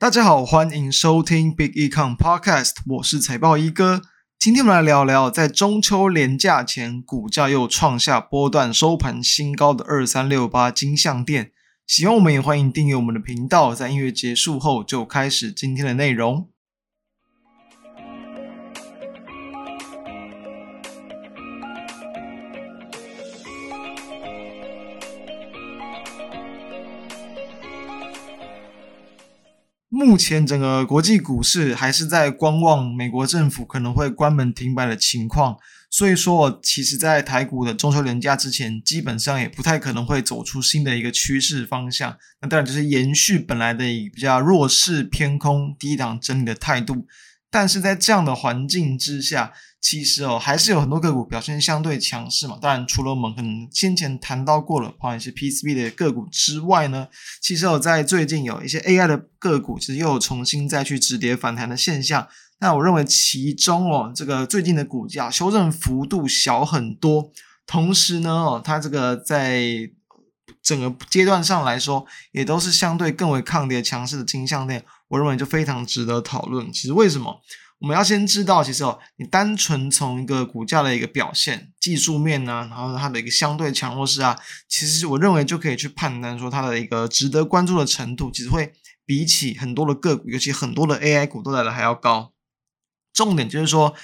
大家好，欢迎收听 Big Econ Podcast，我是财报一哥。今天我们来聊聊，在中秋连假前，股价又创下波段收盘新高的二三六八金像店。喜欢我们也欢迎订阅我们的频道。在音乐结束后，就开始今天的内容。目前整个国际股市还是在观望美国政府可能会关门停摆的情况，所以说，其实，在台股的中秋连假之前，基本上也不太可能会走出新的一个趋势方向。那当然就是延续本来的比较弱势偏空低档整理的态度。但是在这样的环境之下，其实哦，还是有很多个股表现相对强势嘛。当然，除了我们可能先前谈到过了，包含一些 PCB 的个股之外呢，其实哦，在最近有一些 AI 的个股，其实又有重新再去止跌反弹的现象。那我认为其中哦，这个最近的股价修正幅度小很多，同时呢，哦，它这个在整个阶段上来说，也都是相对更为抗跌强势的金像电。我认为就非常值得讨论。其实为什么我们要先知道？其实哦，你单纯从一个股价的一个表现、技术面呢、然后它的一个相对强弱势啊，其实我认为就可以去判断说它的一个值得关注的程度，其实会比起很多的个股，尤其很多的 AI 股都来的还要高。重点就是说，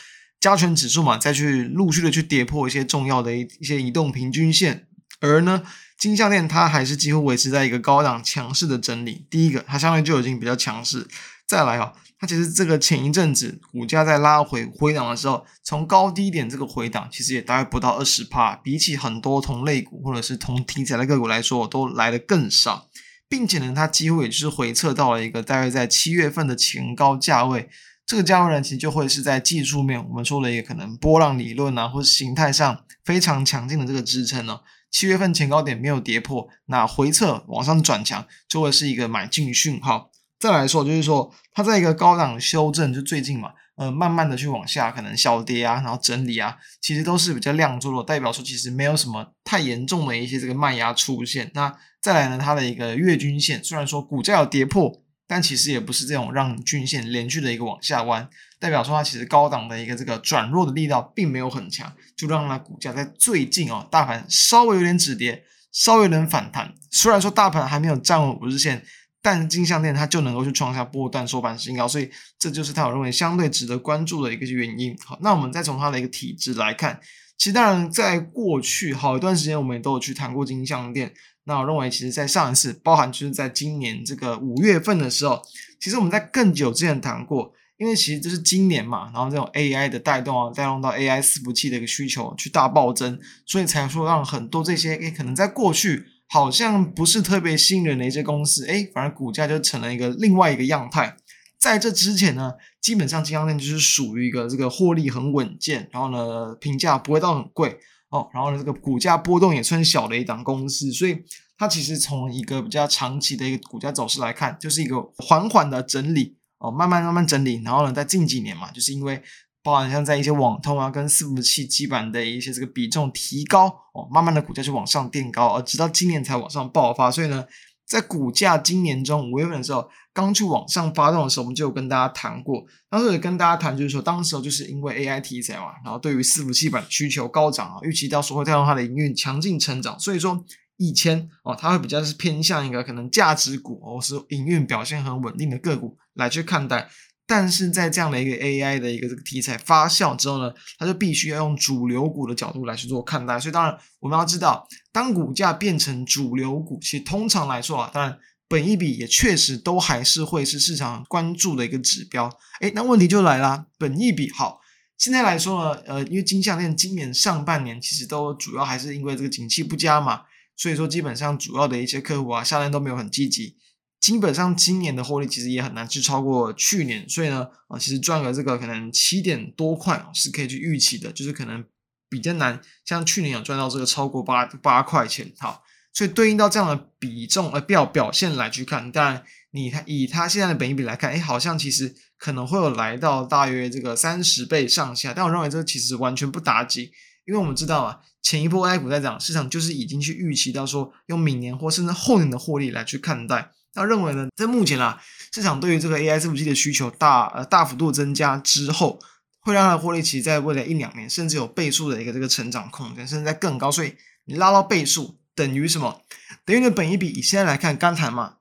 加权指数嘛，再去陆续的去跌破一些重要的一一些移动平均线，而呢。金项链它还是几乎维持在一个高档强势的整理。第一个，它相对就已经比较强势。再来啊，它其实这个前一阵子股价在拉回回档的时候，从高低点这个回档其实也大概不到二十趴，比起很多同类股或者是同题材的个股来说，都来得更少，并且呢，它几乎也就是回测到了一个大概在七月份的前高价位。这个价位呢，其实就会是在技术面我们说的一个可能波浪理论啊，或者形态上非常强劲的这个支撑呢。七月份前高点没有跌破，那回撤往上转强就会是一个买进讯号。再来说，就是说它在一个高档修正，就最近嘛，呃，慢慢的去往下，可能小跌啊，然后整理啊，其实都是比较量做的，代表说其实没有什么太严重的一些这个卖压出现。那再来呢，它的一个月均线虽然说股价有跌破。但其实也不是这种让均线连续的一个往下弯，代表说它其实高档的一个这个转弱的力道并没有很强，就让它股价在最近哦，大盘稍微有点止跌，稍微有点反弹。虽然说大盘还没有站稳五日线，但金项链它就能够去创下波段收盘新高，所以这就是它我认为相对值得关注的一个原因。好，那我们再从它的一个体质来看，其实当然在过去好一段时间，我们也都有去谈过金项链。那我认为，其实，在上一次，包含就是在今年这个五月份的时候，其实我们在更久之前谈过，因为其实这是今年嘛，然后这种 AI 的带动啊，带动到 AI 伺服器的一个需求去大暴增，所以才说让很多这些诶可能在过去好像不是特别吸引人的一些公司，诶反而股价就成了一个另外一个样态。在这之前呢，基本上金像电就是属于一个这个获利很稳健，然后呢，评价不会到很贵。哦，然后呢，这个股价波动也算小的一档公司，所以它其实从一个比较长期的一个股价走势来看，就是一个缓缓的整理哦，慢慢慢慢整理。然后呢，在近几年嘛，就是因为包含像在一些网通啊跟伺服器基板的一些这个比重提高哦，慢慢的股价就往上垫高，而直到今年才往上爆发。所以呢，在股价今年中五月份的时候。刚去往上发动的时候，我们就有跟大家谈过。当时也跟大家谈，就是说，当时候就是因为 AI 题材嘛，然后对于伺服器板需求高涨啊，预期到时候会带动它的营运强劲成长。所以说，以前哦，它会比较是偏向一个可能价值股，或是营运表现很稳定的个股来去看待。但是在这样的一个 AI 的一个这个题材发酵之后呢，它就必须要用主流股的角度来去做看待。所以当然我们要知道，当股价变成主流股，其实通常来说啊，当然。本一比也确实都还是会是市场关注的一个指标，诶，那问题就来了，本一比好，现在来说呢，呃，因为金项链今年上半年其实都主要还是因为这个景气不佳嘛，所以说基本上主要的一些客户啊，下单都没有很积极，基本上今年的获利其实也很难去超过去年，所以呢，啊，其实赚个这个可能七点多块是可以去预期的，就是可能比较难，像去年有赚到这个超过八八块钱，好。所以对应到这样的比重呃表表现来去看，当然你以它现在的本益比来看，哎，好像其实可能会有来到大约这个三十倍上下，但我认为这其实完全不打紧，因为我们知道啊，前一波 AI 股在涨，市场就是已经去预期到说用明年或甚至后年的获利来去看待，那认为呢，在目前啊市场对于这个 AI 伺服器的需求大呃大幅度增加之后，会让它的获利其实在未来一两年甚至有倍数的一个这个成长空间，甚至在更高。所以你拉到倍数等于什么？等于你的本一比以现在来看，刚才嘛，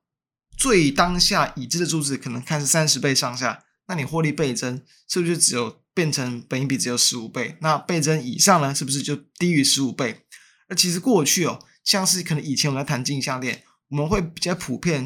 最当下已知的数字可能看是三十倍上下，那你获利倍增是不是只有变成本益比只有十五倍？那倍增以上呢，是不是就低于十五倍？而其实过去哦，像是可能以前我们在谈镜像链，我们会比较普遍，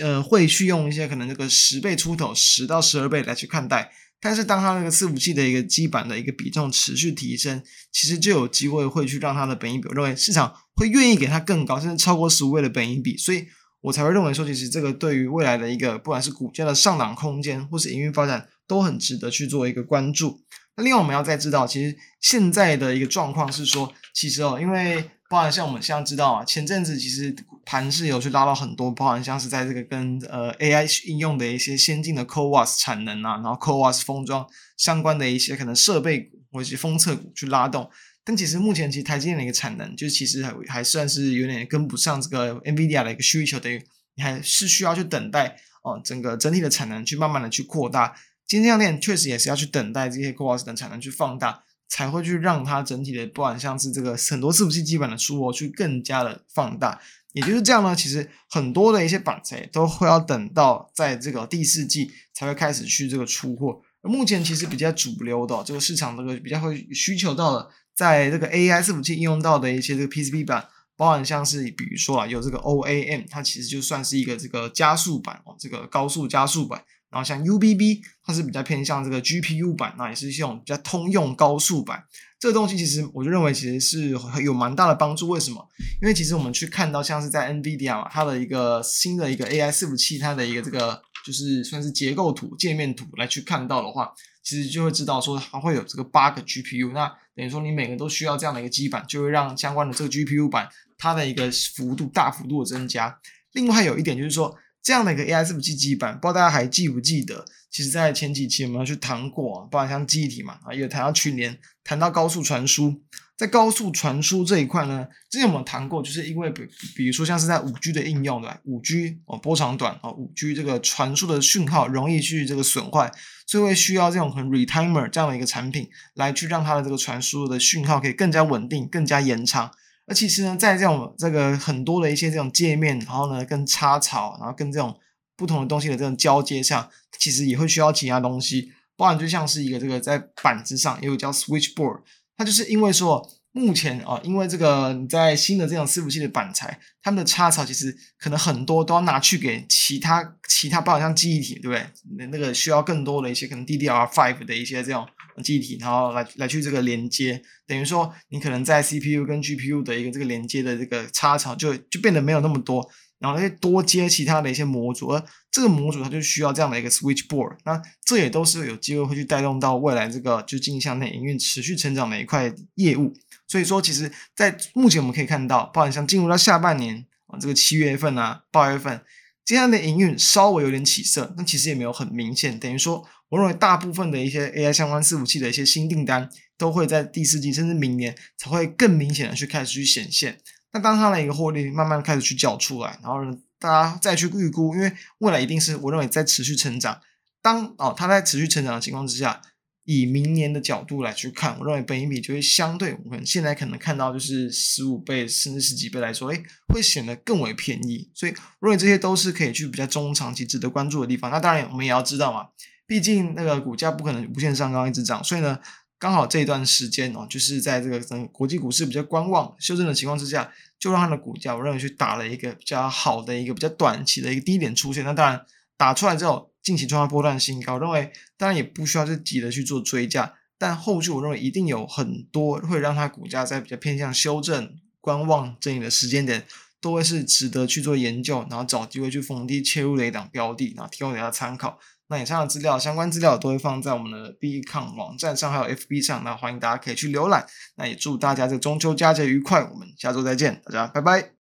呃，会去用一些可能这个十倍出头，十到十二倍来去看待。但是当它那个伺服器的一个基板的一个比重持续提升，其实就有机会会去让它的本益比，我认为市场会愿意给它更高，甚至超过十五倍的本益比。所以我才会认为说，其实这个对于未来的一个不管是股价的上涨空间，或是营运发展，都很值得去做一个关注。那另外我们要再知道，其实现在的一个状况是说，其实哦，因为包含像我们现在知道啊，前阵子其实盘是有去拉到很多，包含像是在这个跟呃 AI 应用的一些先进的 CoWAS 产能啊，然后 CoWAS 封装相关的一些可能设备股或者是封测股去拉动。但其实目前其实台积电的一个产能，就其实还还算是有点跟不上这个 NVIDIA 的一个需求，等于你还是需要去等待哦，整个整体的产能去慢慢的去扩大。金项链确实也是要去等待这些 CoWoS 等产能去放大，才会去让它整体的，不管像是这个很多伺服器基板的出货去更加的放大。也就是这样呢，其实很多的一些板材都会要等到在这个第四季才会开始去这个出货。而目前其实比较主流的这个市场，这个比较会需求到的，在这个 AI 伺服器应用到的一些这个 PCB 板，包含像是比如说啊，有这个 OAM，它其实就算是一个这个加速板哦，这个高速加速板。然后像 UBB，它是比较偏向这个 GPU 版，那也是一种比较通用高速版。这个东西其实我就认为其实是有蛮大的帮助。为什么？因为其实我们去看到像是在 NVIDIA 嘛，它的一个新的一个 AI 伺服器，它的一个这个就是算是结构图、界面图来去看到的话，其实就会知道说它会有这个八个 GPU。那等于说你每个都需要这样的一个基板，就会让相关的这个 GPU 版它的一个幅度大幅度的增加。另外有一点就是说。这样的一个 AI 伺服器基板，不知道大家还记不记得？其实，在前几期我们有去谈过，包括像记忆体嘛，啊，也有谈到去年，谈到高速传输。在高速传输这一块呢，之前我们谈过，就是因为比比如说像是在五 G 的应用对吧五 G 哦，波长短哦，五 G 这个传输的讯号容易去这个损坏，所以会需要这种很 retimer 这样的一个产品来去让它的这个传输的讯号可以更加稳定、更加延长。那其实呢，在这种这个很多的一些这种界面，然后呢，跟插槽，然后跟这种不同的东西的这种交接上，其实也会需要其他东西，包含就像是一个这个在板子上也有叫 switchboard，它就是因为说。目前啊，因为这个你在新的这种伺服器的板材，他们的插槽其实可能很多都要拿去给其他其他，包括像记忆体，对不对？那那个需要更多的一些可能 D D R five 的一些这种记忆体，然后来来去这个连接，等于说你可能在 CPU 跟 GPU 的一个这个连接的这个插槽就就变得没有那么多，然后再多接其他的一些模组，而这个模组它就需要这样的一个 switchboard，那这也都是有机会会去带动到未来这个就镜像内营运持续成长的一块业务。所以说，其实，在目前我们可以看到，包含像进入到下半年啊，这个七月份啊、八月份今天的营运稍微有点起色，但其实也没有很明显。等于说，我认为大部分的一些 AI 相关伺服器的一些新订单，都会在第四季甚至明年才会更明显的去开始去显现。那当它的一个获利慢慢开始去缴出来，然后呢，大家再去预估，因为未来一定是我认为在持续成长。当哦，它在持续成长的情况之下。以明年的角度来去看，我认为本一比就会相对我们现在可能看到就是十五倍甚至十几倍来说，诶，会显得更为便宜。所以，我认为这些都是可以去比较中长期值得关注的地方。那当然，我们也要知道嘛，毕竟那个股价不可能无限上纲一直涨，所以呢，刚好这一段时间哦，就是在这个整国际股市比较观望修正的情况之下，就让它的股价我认为去打了一个比较好的一个比较短期的一个低点出现。那当然打出来之后。近期创下波段新高，认为当然也不需要去急着去做追价，但后续我认为一定有很多会让它股价在比较偏向修正、观望这里的时间点，都会是值得去做研究，然后找机会去逢低切入的一档标的，然后提供给大家参考。那以上的资料、相关资料都会放在我们的 BECON 网站上，还有 FB 上，那欢迎大家可以去浏览。那也祝大家在中秋佳节愉快，我们下周再见，大家拜拜。